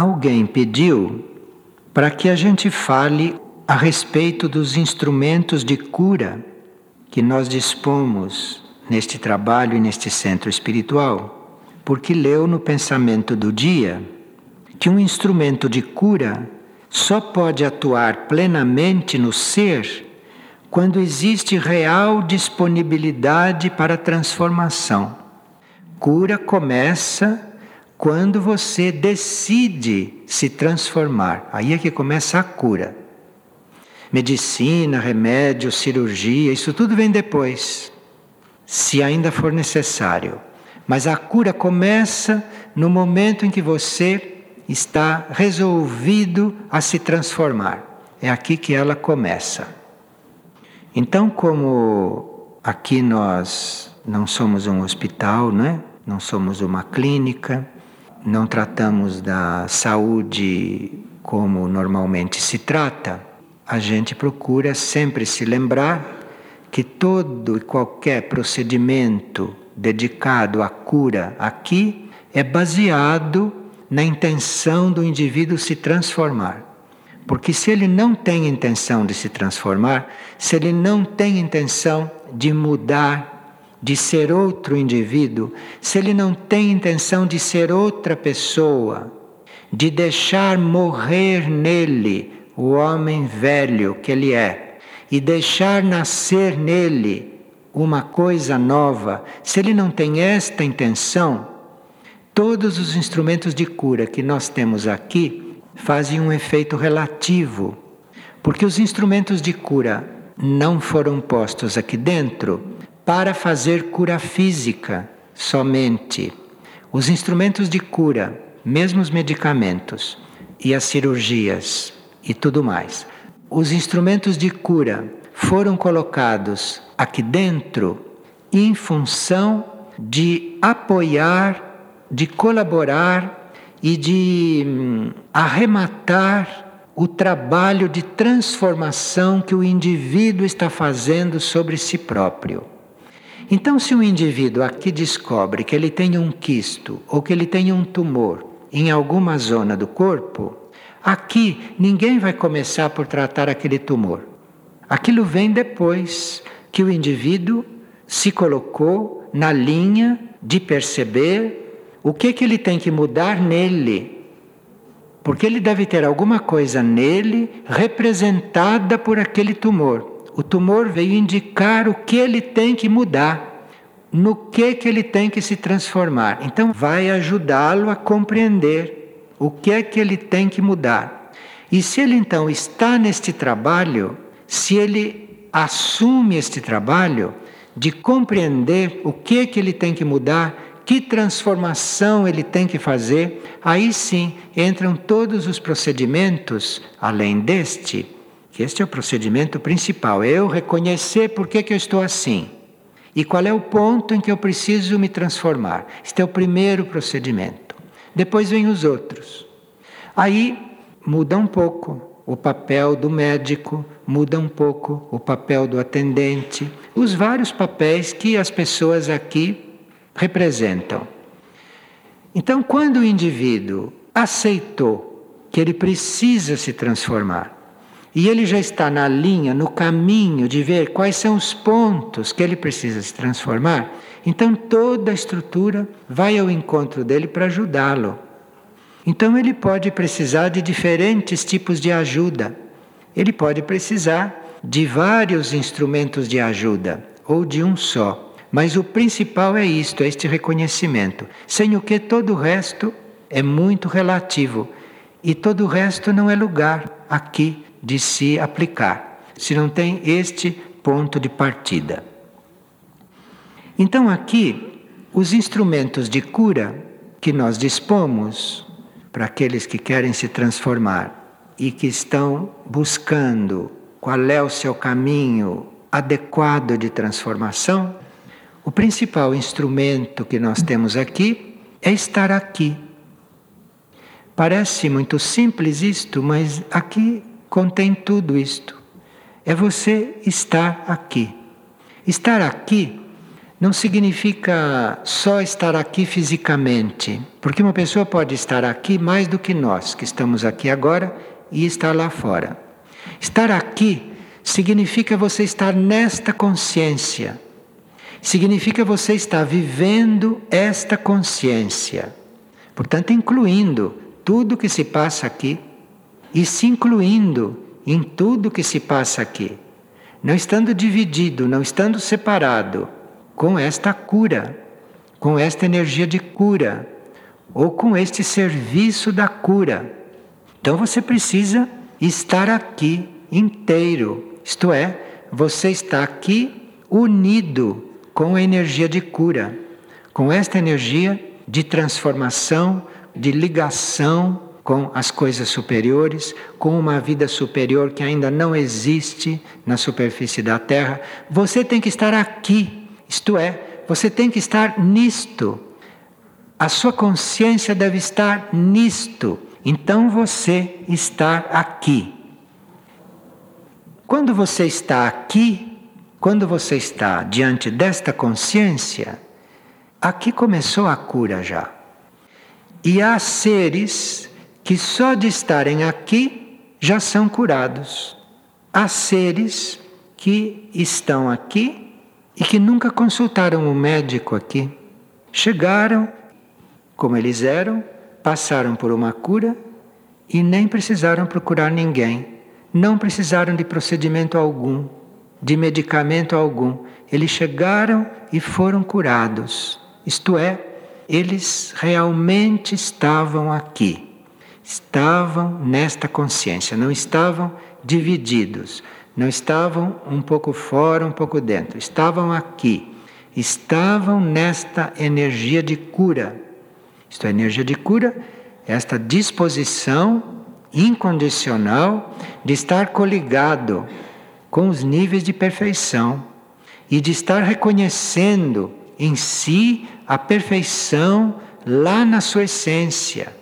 alguém pediu para que a gente fale a respeito dos instrumentos de cura que nós dispomos neste trabalho e neste centro espiritual, porque leu no pensamento do dia que um instrumento de cura só pode atuar plenamente no ser quando existe real disponibilidade para transformação. Cura começa quando você decide se transformar. Aí é que começa a cura. Medicina, remédio, cirurgia, isso tudo vem depois, se ainda for necessário. Mas a cura começa no momento em que você está resolvido a se transformar. É aqui que ela começa. Então, como aqui nós não somos um hospital, não é? Não somos uma clínica, não tratamos da saúde como normalmente se trata, a gente procura sempre se lembrar que todo e qualquer procedimento dedicado à cura aqui é baseado na intenção do indivíduo se transformar. Porque se ele não tem intenção de se transformar, se ele não tem intenção de mudar, de ser outro indivíduo, se ele não tem intenção de ser outra pessoa, de deixar morrer nele o homem velho que ele é e deixar nascer nele uma coisa nova, se ele não tem esta intenção, todos os instrumentos de cura que nós temos aqui fazem um efeito relativo, porque os instrumentos de cura não foram postos aqui dentro para fazer cura física somente. Os instrumentos de cura, mesmo os medicamentos e as cirurgias, e tudo mais. Os instrumentos de cura foram colocados aqui dentro em função de apoiar, de colaborar e de hum, arrematar o trabalho de transformação que o indivíduo está fazendo sobre si próprio. Então, se um indivíduo aqui descobre que ele tem um quisto ou que ele tem um tumor em alguma zona do corpo, Aqui ninguém vai começar por tratar aquele tumor. Aquilo vem depois que o indivíduo se colocou na linha de perceber o que, que ele tem que mudar nele. Porque ele deve ter alguma coisa nele representada por aquele tumor. O tumor veio indicar o que ele tem que mudar, no que, que ele tem que se transformar. Então, vai ajudá-lo a compreender o que é que ele tem que mudar? E se ele então está neste trabalho, se ele assume este trabalho de compreender o que que ele tem que mudar, que transformação ele tem que fazer, aí sim entram todos os procedimentos além deste, que este é o procedimento principal, é eu reconhecer por que, que eu estou assim. E qual é o ponto em que eu preciso me transformar? Este é o primeiro procedimento. Depois vem os outros. Aí muda um pouco o papel do médico, muda um pouco o papel do atendente, os vários papéis que as pessoas aqui representam. Então, quando o indivíduo aceitou que ele precisa se transformar, e ele já está na linha, no caminho de ver quais são os pontos que ele precisa se transformar, então toda a estrutura vai ao encontro dele para ajudá-lo. Então ele pode precisar de diferentes tipos de ajuda. Ele pode precisar de vários instrumentos de ajuda ou de um só. Mas o principal é isto, é este reconhecimento. Sem o que todo o resto é muito relativo e todo o resto não é lugar aqui de se aplicar, se não tem este ponto de partida. Então, aqui, os instrumentos de cura que nós dispomos para aqueles que querem se transformar e que estão buscando qual é o seu caminho adequado de transformação, o principal instrumento que nós temos aqui é estar aqui. Parece muito simples isto, mas aqui contém tudo isto. É você estar aqui. Estar aqui não significa só estar aqui fisicamente, porque uma pessoa pode estar aqui mais do que nós, que estamos aqui agora, e estar lá fora. Estar aqui significa você estar nesta consciência, significa você estar vivendo esta consciência, portanto, incluindo tudo que se passa aqui e se incluindo em tudo que se passa aqui, não estando dividido, não estando separado com esta cura, com esta energia de cura, ou com este serviço da cura. Então você precisa estar aqui inteiro, isto é, você está aqui unido com a energia de cura, com esta energia de transformação, de ligação com as coisas superiores, com uma vida superior que ainda não existe na superfície da Terra. Você tem que estar aqui isto é, você tem que estar nisto. A sua consciência deve estar nisto. Então você está aqui. Quando você está aqui, quando você está diante desta consciência, aqui começou a cura já. E há seres que só de estarem aqui já são curados. Há seres que estão aqui e que nunca consultaram um médico aqui. Chegaram como eles eram, passaram por uma cura e nem precisaram procurar ninguém. Não precisaram de procedimento algum, de medicamento algum. Eles chegaram e foram curados. Isto é, eles realmente estavam aqui. Estavam nesta consciência, não estavam divididos. Não estavam um pouco fora, um pouco dentro, estavam aqui. Estavam nesta energia de cura. Isto é, energia de cura, esta disposição incondicional de estar coligado com os níveis de perfeição e de estar reconhecendo em si a perfeição lá na sua essência.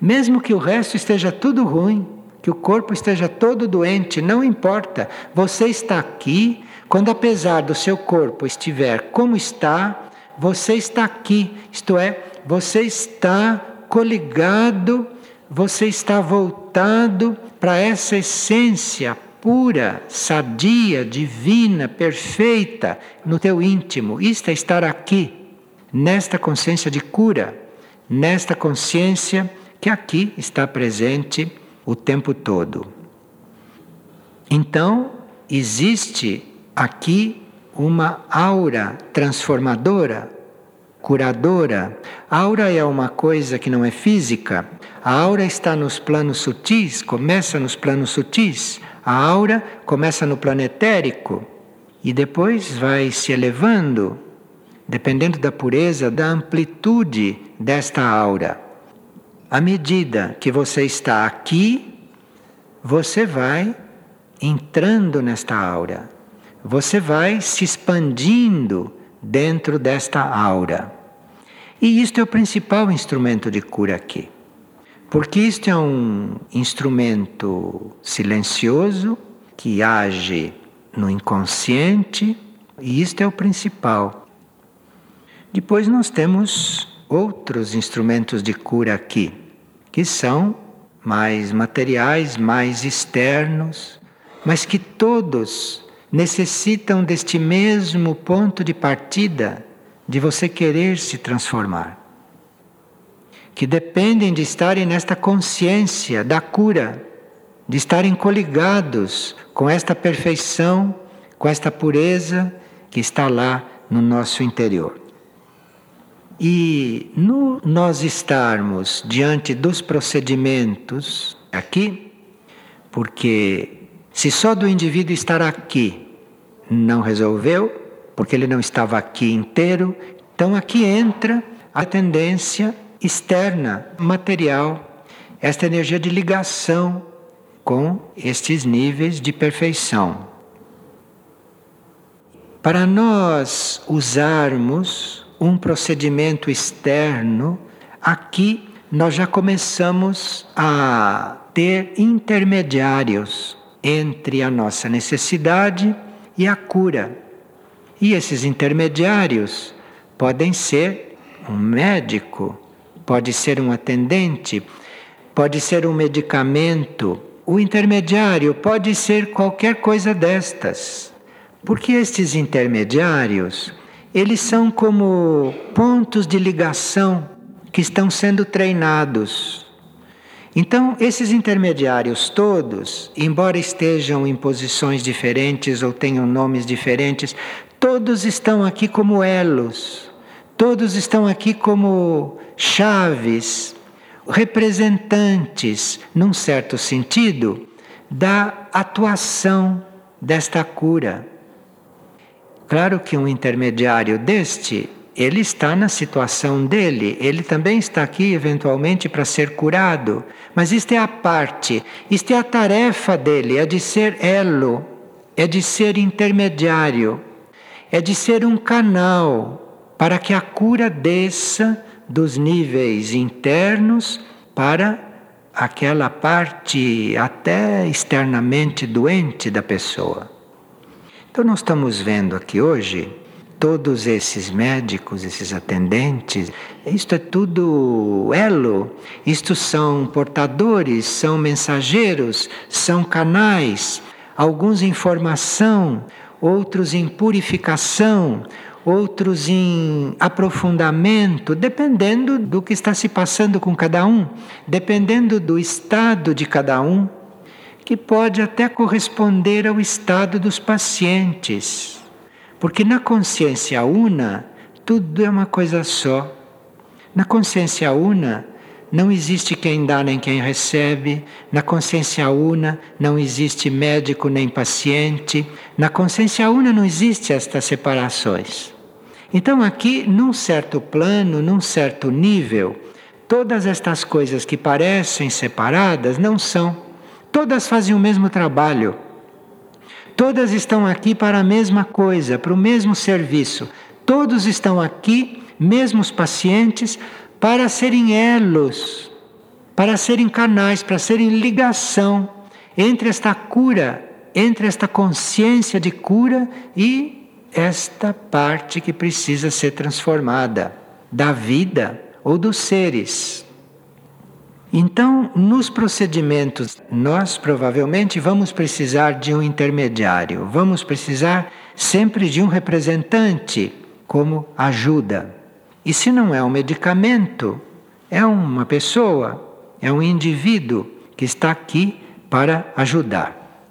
Mesmo que o resto esteja tudo ruim, que o corpo esteja todo doente, não importa. Você está aqui, quando apesar do seu corpo estiver como está, você está aqui, isto é, você está coligado, você está voltado para essa essência pura, sadia, divina, perfeita no teu íntimo. Isto é estar aqui, nesta consciência de cura, nesta consciência que aqui está presente o tempo todo. Então, existe aqui uma aura transformadora, curadora. Aura é uma coisa que não é física. A aura está nos planos sutis, começa nos planos sutis. A aura começa no plano etérico e depois vai se elevando, dependendo da pureza, da amplitude desta aura. À medida que você está aqui, você vai entrando nesta aura, você vai se expandindo dentro desta aura. E isto é o principal instrumento de cura aqui. Porque isto é um instrumento silencioso que age no inconsciente, e isto é o principal. Depois nós temos outros instrumentos de cura aqui, que são mais materiais, mais externos, mas que todos necessitam deste mesmo ponto de partida de você querer se transformar. Que dependem de estarem nesta consciência da cura, de estarem coligados com esta perfeição, com esta pureza que está lá no nosso interior. E no nós estarmos diante dos procedimentos aqui, porque se só do indivíduo estar aqui não resolveu, porque ele não estava aqui inteiro, então aqui entra a tendência externa, material, esta energia de ligação com estes níveis de perfeição. Para nós usarmos um procedimento externo, aqui nós já começamos a ter intermediários entre a nossa necessidade e a cura. E esses intermediários podem ser um médico, pode ser um atendente, pode ser um medicamento. O intermediário pode ser qualquer coisa destas. Porque estes intermediários, eles são como pontos de ligação que estão sendo treinados. Então, esses intermediários todos, embora estejam em posições diferentes ou tenham nomes diferentes, todos estão aqui como elos, todos estão aqui como chaves, representantes, num certo sentido, da atuação desta cura. Claro que um intermediário deste ele está na situação dele, ele também está aqui eventualmente para ser curado, mas isto é a parte, isto é a tarefa dele, é de ser elo, é de ser intermediário, é de ser um canal para que a cura desça dos níveis internos para aquela parte até externamente doente da pessoa. Então, nós estamos vendo aqui hoje todos esses médicos, esses atendentes, isto é tudo elo, isto são portadores, são mensageiros, são canais, alguns em formação, outros em purificação, outros em aprofundamento, dependendo do que está se passando com cada um, dependendo do estado de cada um, que pode até corresponder ao estado dos pacientes. Porque na consciência una, tudo é uma coisa só. Na consciência una, não existe quem dá nem quem recebe. Na consciência una, não existe médico nem paciente. Na consciência una, não existe estas separações. Então, aqui, num certo plano, num certo nível, todas estas coisas que parecem separadas não são. Todas fazem o mesmo trabalho. Todas estão aqui para a mesma coisa, para o mesmo serviço. Todos estão aqui, mesmos pacientes, para serem elos, para serem canais, para serem ligação entre esta cura, entre esta consciência de cura e esta parte que precisa ser transformada da vida ou dos seres. Então, nos procedimentos, nós provavelmente vamos precisar de um intermediário, vamos precisar sempre de um representante como ajuda. E se não é um medicamento, é uma pessoa, é um indivíduo que está aqui para ajudar.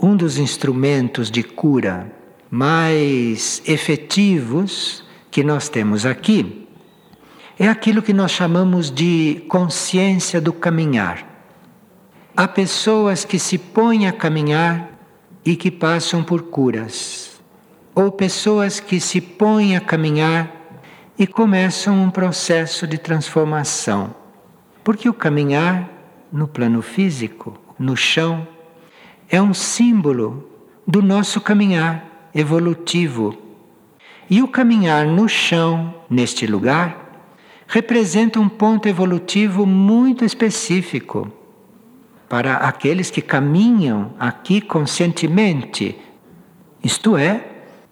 Um dos instrumentos de cura mais efetivos que nós temos aqui é aquilo que nós chamamos de consciência do caminhar. Há pessoas que se põem a caminhar e que passam por curas, ou pessoas que se põem a caminhar e começam um processo de transformação. Porque o caminhar no plano físico, no chão, é um símbolo do nosso caminhar evolutivo. E o caminhar no chão, neste lugar, representa um ponto evolutivo muito específico para aqueles que caminham aqui conscientemente. Isto é,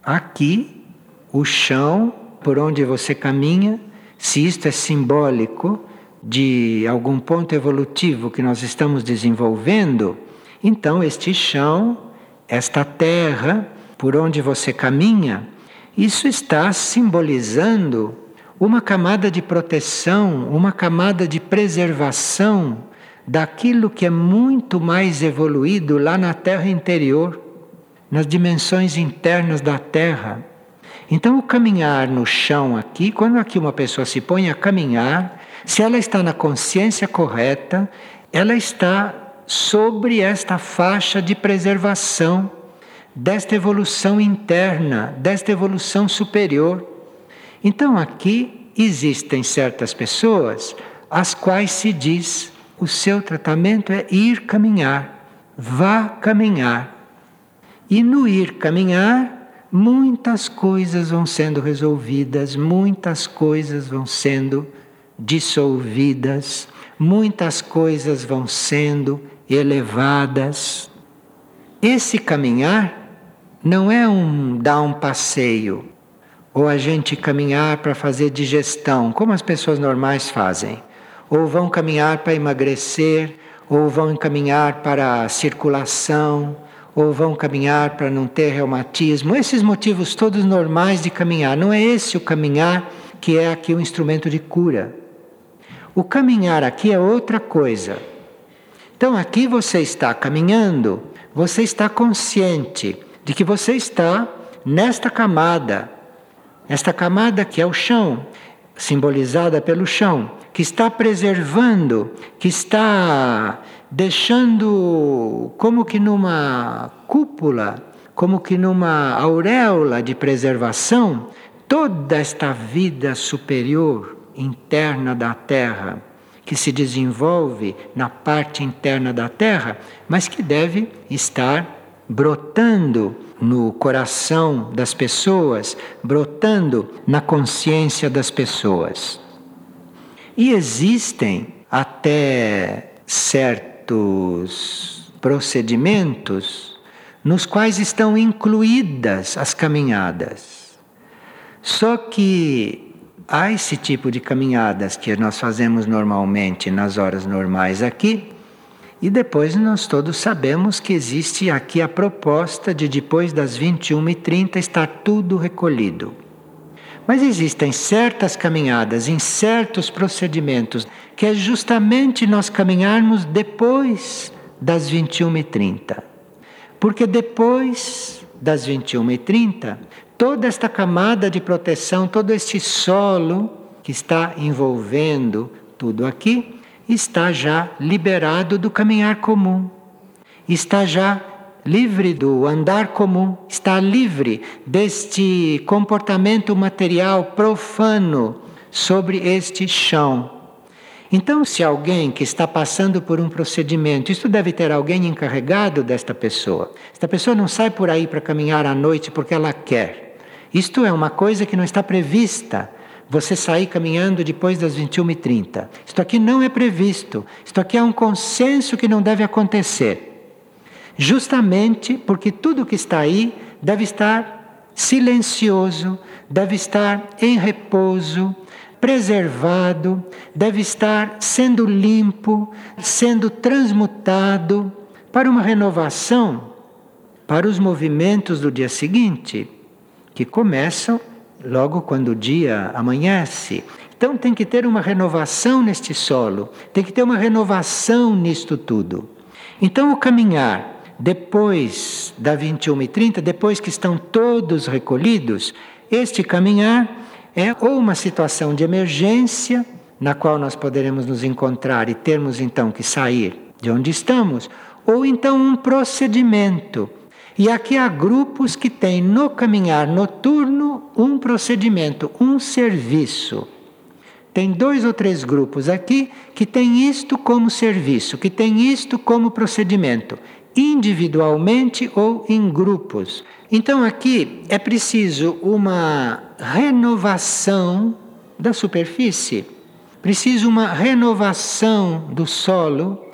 aqui o chão por onde você caminha, se isto é simbólico de algum ponto evolutivo que nós estamos desenvolvendo, então este chão, esta terra por onde você caminha, isso está simbolizando uma camada de proteção, uma camada de preservação daquilo que é muito mais evoluído lá na terra interior, nas dimensões internas da terra. Então, o caminhar no chão aqui, quando aqui uma pessoa se põe a caminhar, se ela está na consciência correta, ela está sobre esta faixa de preservação desta evolução interna, desta evolução superior. Então aqui existem certas pessoas às quais se diz o seu tratamento é ir caminhar, vá caminhar. E no ir caminhar, muitas coisas vão sendo resolvidas, muitas coisas vão sendo dissolvidas, muitas coisas vão sendo elevadas. Esse caminhar não é um dar um passeio ou a gente caminhar para fazer digestão, como as pessoas normais fazem, ou vão caminhar para emagrecer, ou vão caminhar para circulação, ou vão caminhar para não ter reumatismo, esses motivos todos normais de caminhar. Não é esse o caminhar que é aqui o instrumento de cura. O caminhar aqui é outra coisa. Então aqui você está caminhando, você está consciente de que você está nesta camada, esta camada que é o chão, simbolizada pelo chão, que está preservando, que está deixando como que numa cúpula, como que numa auréola de preservação, toda esta vida superior interna da Terra, que se desenvolve na parte interna da Terra, mas que deve estar brotando no coração das pessoas, brotando na consciência das pessoas. E existem até certo certos procedimentos nos quais estão incluídas as caminhadas. Só que há esse tipo de caminhadas que nós fazemos normalmente nas horas normais aqui, e depois nós todos sabemos que existe aqui a proposta de depois das 21h30 estar tudo recolhido. Mas existem certas caminhadas, em certos procedimentos, que é justamente nós caminharmos depois das 21h30. Porque depois das 21h30, toda esta camada de proteção, todo este solo que está envolvendo tudo aqui, está já liberado do caminhar comum. Está já livre do andar comum, está livre deste comportamento material profano sobre este chão. Então, se alguém que está passando por um procedimento, isso deve ter alguém encarregado desta pessoa. Esta pessoa não sai por aí para caminhar à noite porque ela quer. Isto é uma coisa que não está prevista. Você sair caminhando depois das 21h30. Isto aqui não é previsto. Isto aqui é um consenso que não deve acontecer justamente porque tudo que está aí deve estar silencioso, deve estar em repouso, preservado, deve estar sendo limpo, sendo transmutado para uma renovação para os movimentos do dia seguinte, que começam logo quando o dia amanhece. Então tem que ter uma renovação neste solo, tem que ter uma renovação nisto tudo. Então o caminhar depois da 21 e 30, depois que estão todos recolhidos, este caminhar é ou uma situação de emergência, na qual nós poderemos nos encontrar e termos então que sair de onde estamos, ou então um procedimento. E aqui há grupos que têm no caminhar noturno um procedimento, um serviço. Tem dois ou três grupos aqui que têm isto como serviço, que têm isto como procedimento individualmente ou em grupos. Então aqui é preciso uma renovação da superfície, preciso uma renovação do solo,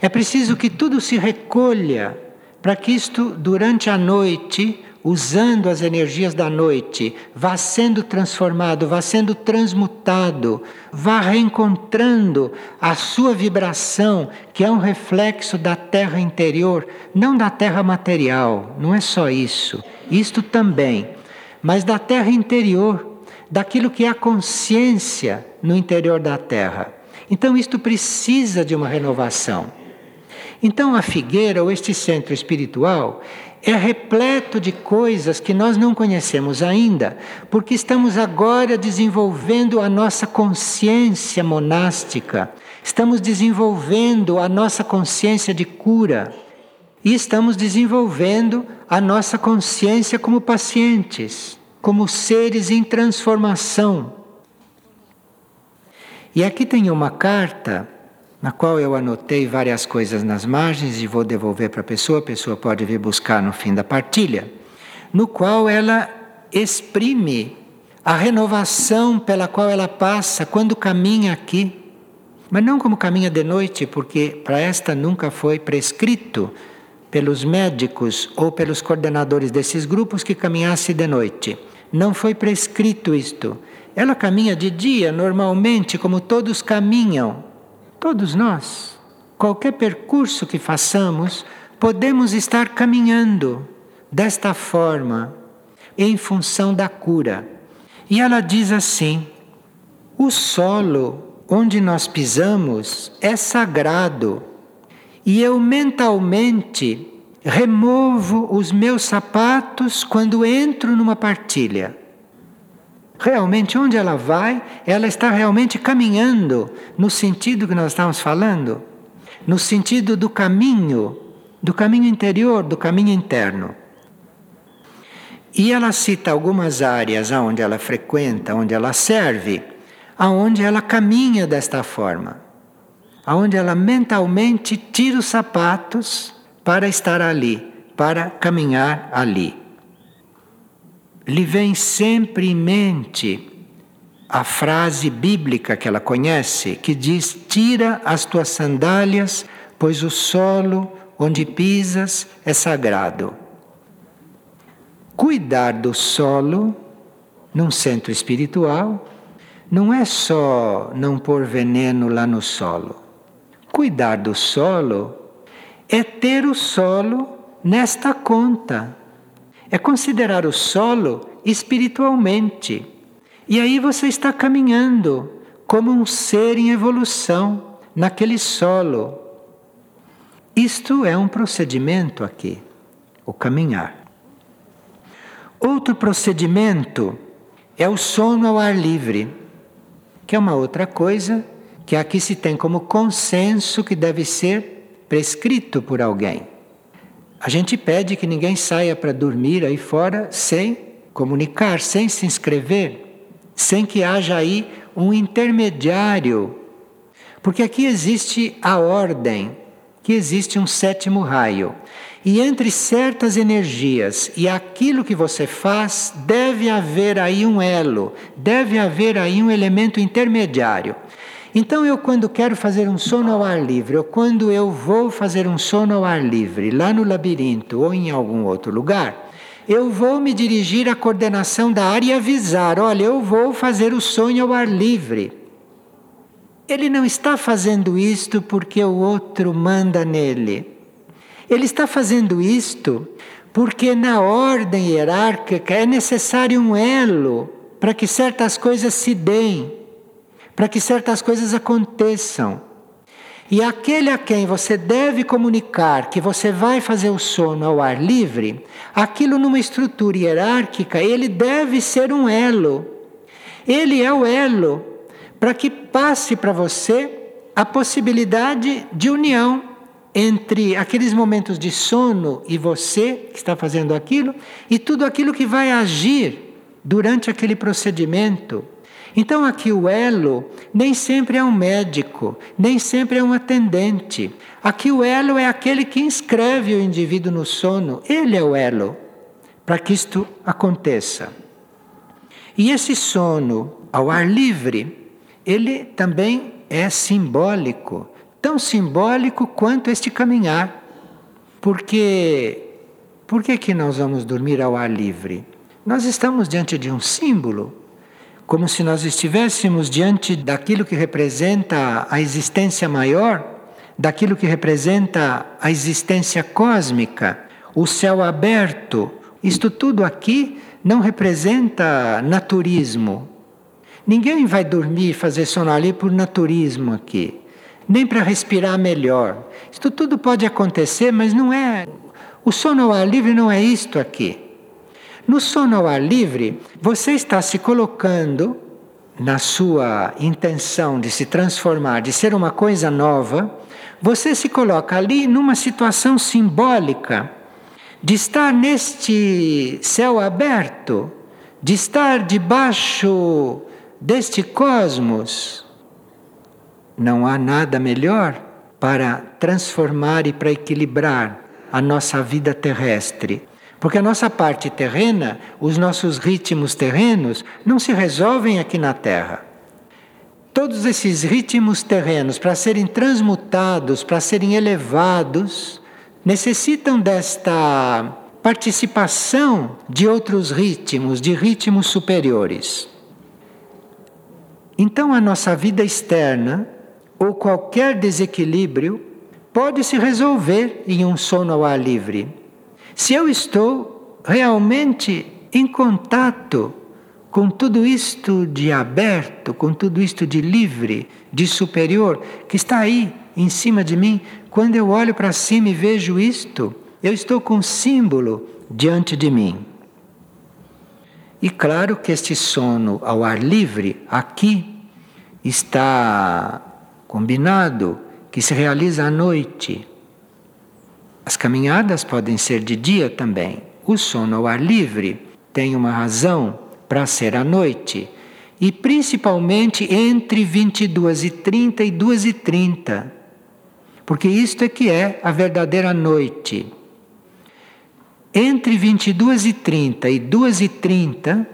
é preciso que tudo se recolha para que isto durante a noite usando as energias da noite, vá sendo transformado, vá sendo transmutado, vá reencontrando a sua vibração, que é um reflexo da terra interior, não da terra material, não é só isso, isto também, mas da terra interior, daquilo que é a consciência no interior da terra. Então, isto precisa de uma renovação. Então, a figueira, ou este centro espiritual, é repleto de coisas que nós não conhecemos ainda, porque estamos agora desenvolvendo a nossa consciência monástica, estamos desenvolvendo a nossa consciência de cura e estamos desenvolvendo a nossa consciência como pacientes, como seres em transformação. E aqui tem uma carta na qual eu anotei várias coisas nas margens e vou devolver para a pessoa, a pessoa pode vir buscar no fim da partilha, no qual ela exprime a renovação pela qual ela passa quando caminha aqui. Mas não como caminha de noite, porque para esta nunca foi prescrito pelos médicos ou pelos coordenadores desses grupos que caminhasse de noite. Não foi prescrito isto. Ela caminha de dia, normalmente, como todos caminham. Todos nós. Qualquer percurso que façamos, podemos estar caminhando desta forma, em função da cura. E ela diz assim: o solo onde nós pisamos é sagrado e eu mentalmente removo os meus sapatos quando entro numa partilha. Realmente, onde ela vai, ela está realmente caminhando no sentido que nós estamos falando, no sentido do caminho, do caminho interior, do caminho interno. E ela cita algumas áreas aonde ela frequenta, onde ela serve, aonde ela caminha desta forma, aonde ela mentalmente tira os sapatos para estar ali, para caminhar ali. Lhe vem sempre em mente a frase bíblica que ela conhece, que diz: Tira as tuas sandálias, pois o solo onde pisas é sagrado cuidar do solo num centro espiritual não é só não pôr veneno lá no solo. Cuidar do solo é ter o solo nesta conta. É considerar o solo espiritualmente. E aí você está caminhando como um ser em evolução naquele solo. Isto é um procedimento aqui, o caminhar. Outro procedimento é o sono ao ar livre, que é uma outra coisa que aqui se tem como consenso que deve ser prescrito por alguém. A gente pede que ninguém saia para dormir aí fora sem comunicar, sem se inscrever, sem que haja aí um intermediário. Porque aqui existe a ordem, que existe um sétimo raio. E entre certas energias e aquilo que você faz, deve haver aí um elo, deve haver aí um elemento intermediário. Então, eu, quando quero fazer um sono ao ar livre, ou quando eu vou fazer um sono ao ar livre, lá no labirinto ou em algum outro lugar, eu vou me dirigir à coordenação da área e avisar: olha, eu vou fazer o sonho ao ar livre. Ele não está fazendo isto porque o outro manda nele. Ele está fazendo isto porque na ordem hierárquica é necessário um elo para que certas coisas se deem, para que certas coisas aconteçam. E aquele a quem você deve comunicar que você vai fazer o sono ao ar livre, aquilo numa estrutura hierárquica, ele deve ser um elo. Ele é o elo para que passe para você a possibilidade de união entre aqueles momentos de sono e você que está fazendo aquilo e tudo aquilo que vai agir durante aquele procedimento. Então, aqui o elo nem sempre é um médico, nem sempre é um atendente. Aqui o elo é aquele que inscreve o indivíduo no sono, ele é o elo para que isto aconteça. E esse sono ao ar livre, ele também é simbólico tão simbólico quanto este caminhar. Porque por que, que nós vamos dormir ao ar livre? Nós estamos diante de um símbolo, como se nós estivéssemos diante daquilo que representa a existência maior, daquilo que representa a existência cósmica, o céu aberto. Isto tudo aqui não representa naturismo. Ninguém vai dormir, fazer sono ali por naturismo aqui nem para respirar melhor. Isto tudo pode acontecer, mas não é. O sono ao ar livre não é isto aqui. No sono ao ar livre, você está se colocando na sua intenção de se transformar, de ser uma coisa nova, você se coloca ali numa situação simbólica de estar neste céu aberto, de estar debaixo deste cosmos não há nada melhor para transformar e para equilibrar a nossa vida terrestre. Porque a nossa parte terrena, os nossos ritmos terrenos, não se resolvem aqui na Terra. Todos esses ritmos terrenos, para serem transmutados, para serem elevados, necessitam desta participação de outros ritmos, de ritmos superiores. Então, a nossa vida externa ou qualquer desequilíbrio pode se resolver em um sono ao ar livre. Se eu estou realmente em contato com tudo isto de aberto, com tudo isto de livre, de superior, que está aí em cima de mim, quando eu olho para cima e vejo isto, eu estou com um símbolo diante de mim. E claro que este sono ao ar livre, aqui, está combinado que se realiza à noite. As caminhadas podem ser de dia também. O sono ao ar livre tem uma razão para ser à noite. E principalmente entre 22 e 30 e 2 e 30. Porque isto é que é a verdadeira noite. Entre 22 e 30 e 2 e 30,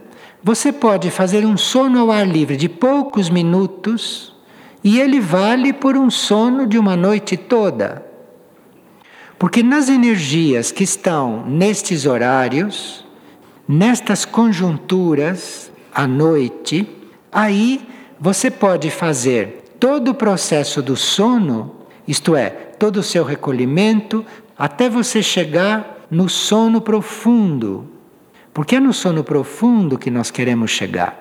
você pode fazer um sono ao ar livre de poucos minutos e ele vale por um sono de uma noite toda. Porque nas energias que estão nestes horários, nestas conjunturas à noite, aí você pode fazer todo o processo do sono, isto é, todo o seu recolhimento, até você chegar no sono profundo. Porque é no sono profundo que nós queremos chegar.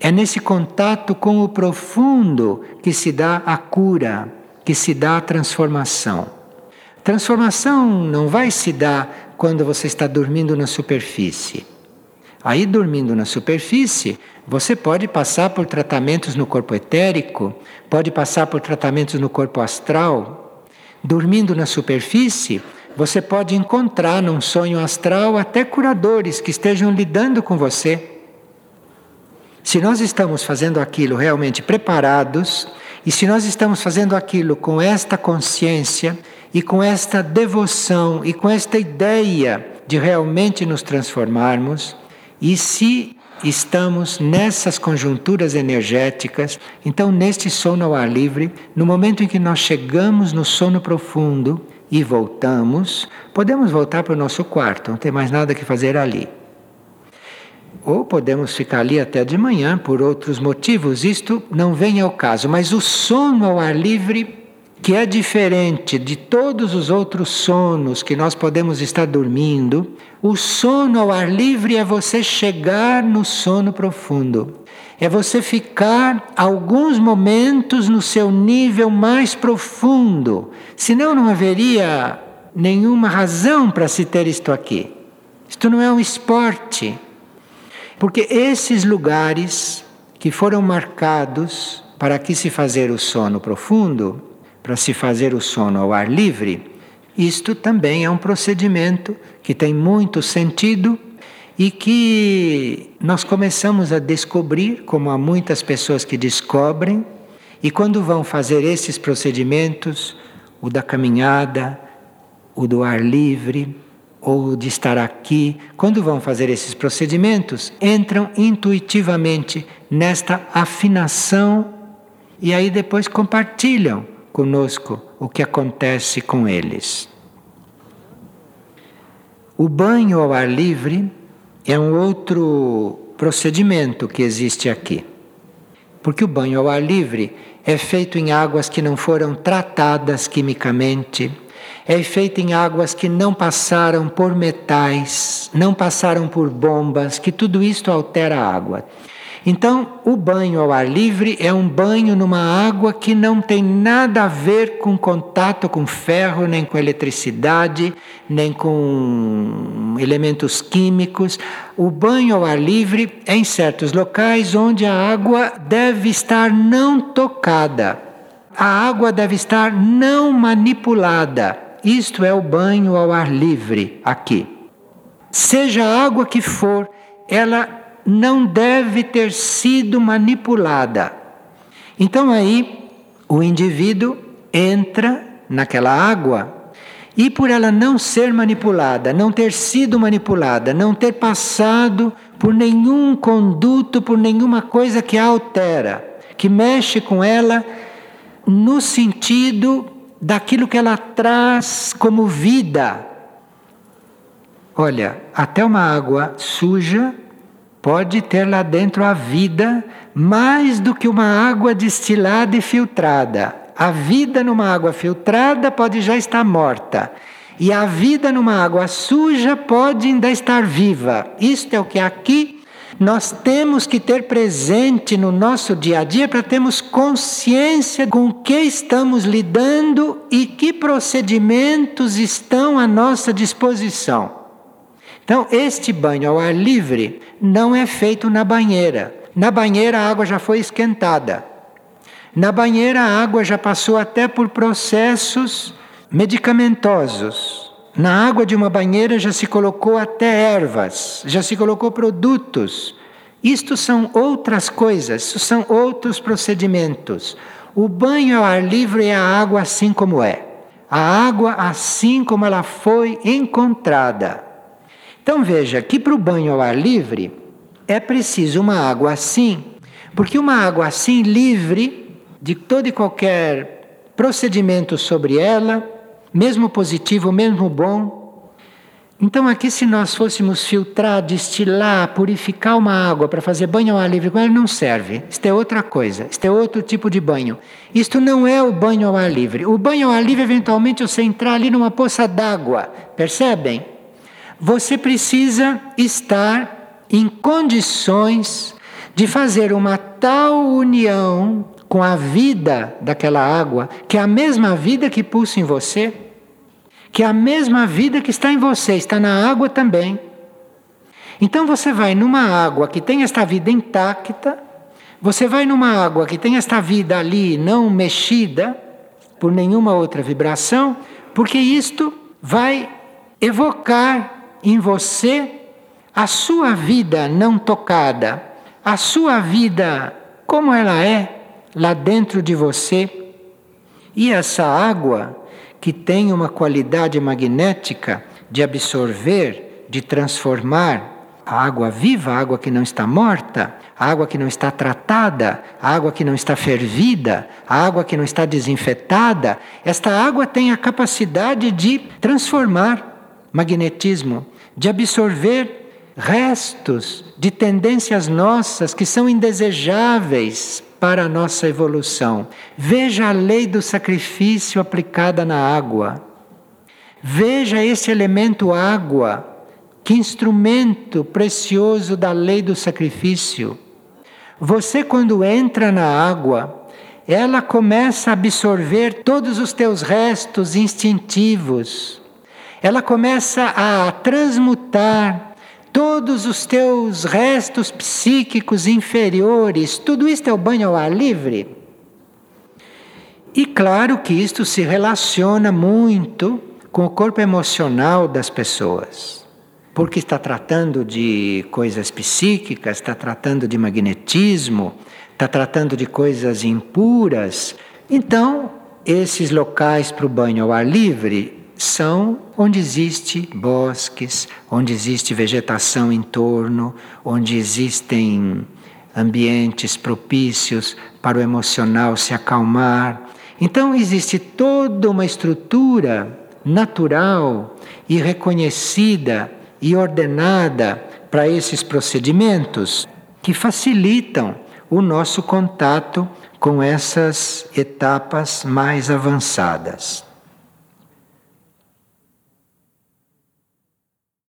É nesse contato com o profundo que se dá a cura, que se dá a transformação. Transformação não vai se dar quando você está dormindo na superfície. Aí, dormindo na superfície, você pode passar por tratamentos no corpo etérico, pode passar por tratamentos no corpo astral. Dormindo na superfície, você pode encontrar num sonho astral até curadores que estejam lidando com você. Se nós estamos fazendo aquilo realmente preparados, e se nós estamos fazendo aquilo com esta consciência e com esta devoção e com esta ideia de realmente nos transformarmos, e se estamos nessas conjunturas energéticas, então neste sono ao ar livre, no momento em que nós chegamos no sono profundo, e voltamos, podemos voltar para o nosso quarto, não tem mais nada que fazer ali. Ou podemos ficar ali até de manhã por outros motivos, isto não vem ao caso, mas o sono ao ar livre, que é diferente de todos os outros sonos que nós podemos estar dormindo, o sono ao ar livre é você chegar no sono profundo. É você ficar alguns momentos no seu nível mais profundo, senão não haveria nenhuma razão para se ter isto aqui. Isto não é um esporte, porque esses lugares que foram marcados para aqui se fazer o sono profundo, para se fazer o sono ao ar livre, isto também é um procedimento que tem muito sentido e que nós começamos a descobrir, como há muitas pessoas que descobrem, e quando vão fazer esses procedimentos, o da caminhada, o do ar livre, ou de estar aqui, quando vão fazer esses procedimentos, entram intuitivamente nesta afinação e aí depois compartilham conosco o que acontece com eles. O banho ao ar livre é um outro procedimento que existe aqui. Porque o banho ao ar livre é feito em águas que não foram tratadas quimicamente, é feito em águas que não passaram por metais, não passaram por bombas, que tudo isto altera a água. Então, o banho ao ar livre é um banho numa água que não tem nada a ver com contato com ferro, nem com eletricidade, nem com elementos químicos. O banho ao ar livre é em certos locais onde a água deve estar não tocada. A água deve estar não manipulada. Isto é o banho ao ar livre aqui. Seja a água que for, ela não deve ter sido manipulada. Então aí o indivíduo entra naquela água e por ela não ser manipulada, não ter sido manipulada, não ter passado por nenhum conduto, por nenhuma coisa que a altera, que mexe com ela no sentido daquilo que ela traz como vida. Olha, até uma água suja pode ter lá dentro a vida mais do que uma água destilada e filtrada. A vida numa água filtrada pode já estar morta. E a vida numa água suja pode ainda estar viva. Isto é o que aqui nós temos que ter presente no nosso dia a dia para termos consciência com que estamos lidando e que procedimentos estão à nossa disposição. Então, este banho ao ar livre não é feito na banheira. Na banheira a água já foi esquentada. Na banheira a água já passou até por processos medicamentosos. Na água de uma banheira já se colocou até ervas, já se colocou produtos. Isto são outras coisas, são outros procedimentos. O banho ao ar livre é a água assim como é. A água assim como ela foi encontrada. Então veja que para o banho ao ar livre é preciso uma água assim, porque uma água assim livre de todo e qualquer procedimento sobre ela, mesmo positivo, mesmo bom. Então aqui se nós fôssemos filtrar, destilar, purificar uma água para fazer banho ao ar livre ela não serve. Isto é outra coisa, isto é outro tipo de banho. Isto não é o banho ao ar livre. O banho ao ar livre eventualmente você entrar ali numa poça d'água, percebem? Você precisa estar em condições de fazer uma tal união com a vida daquela água, que é a mesma vida que pulsa em você, que é a mesma vida que está em você, está na água também. Então você vai numa água que tem esta vida intacta, você vai numa água que tem esta vida ali não mexida por nenhuma outra vibração, porque isto vai evocar em você a sua vida não tocada, a sua vida como ela é lá dentro de você. E essa água que tem uma qualidade magnética de absorver, de transformar a água viva, a água que não está morta, a água que não está tratada, a água que não está fervida, a água que não está desinfetada, esta água tem a capacidade de transformar magnetismo, de absorver restos de tendências nossas que são indesejáveis para a nossa evolução. Veja a lei do sacrifício aplicada na água. Veja esse elemento água, que instrumento precioso da lei do sacrifício. Você, quando entra na água, ela começa a absorver todos os teus restos instintivos ela começa a transmutar todos os teus restos psíquicos inferiores. Tudo isto é o banho ao ar livre. E claro que isto se relaciona muito com o corpo emocional das pessoas. Porque está tratando de coisas psíquicas, está tratando de magnetismo, está tratando de coisas impuras. Então, esses locais para o banho ao ar livre são onde existe bosques, onde existe vegetação em torno, onde existem ambientes propícios para o emocional se acalmar. Então existe toda uma estrutura natural e reconhecida e ordenada para esses procedimentos que facilitam o nosso contato com essas etapas mais avançadas.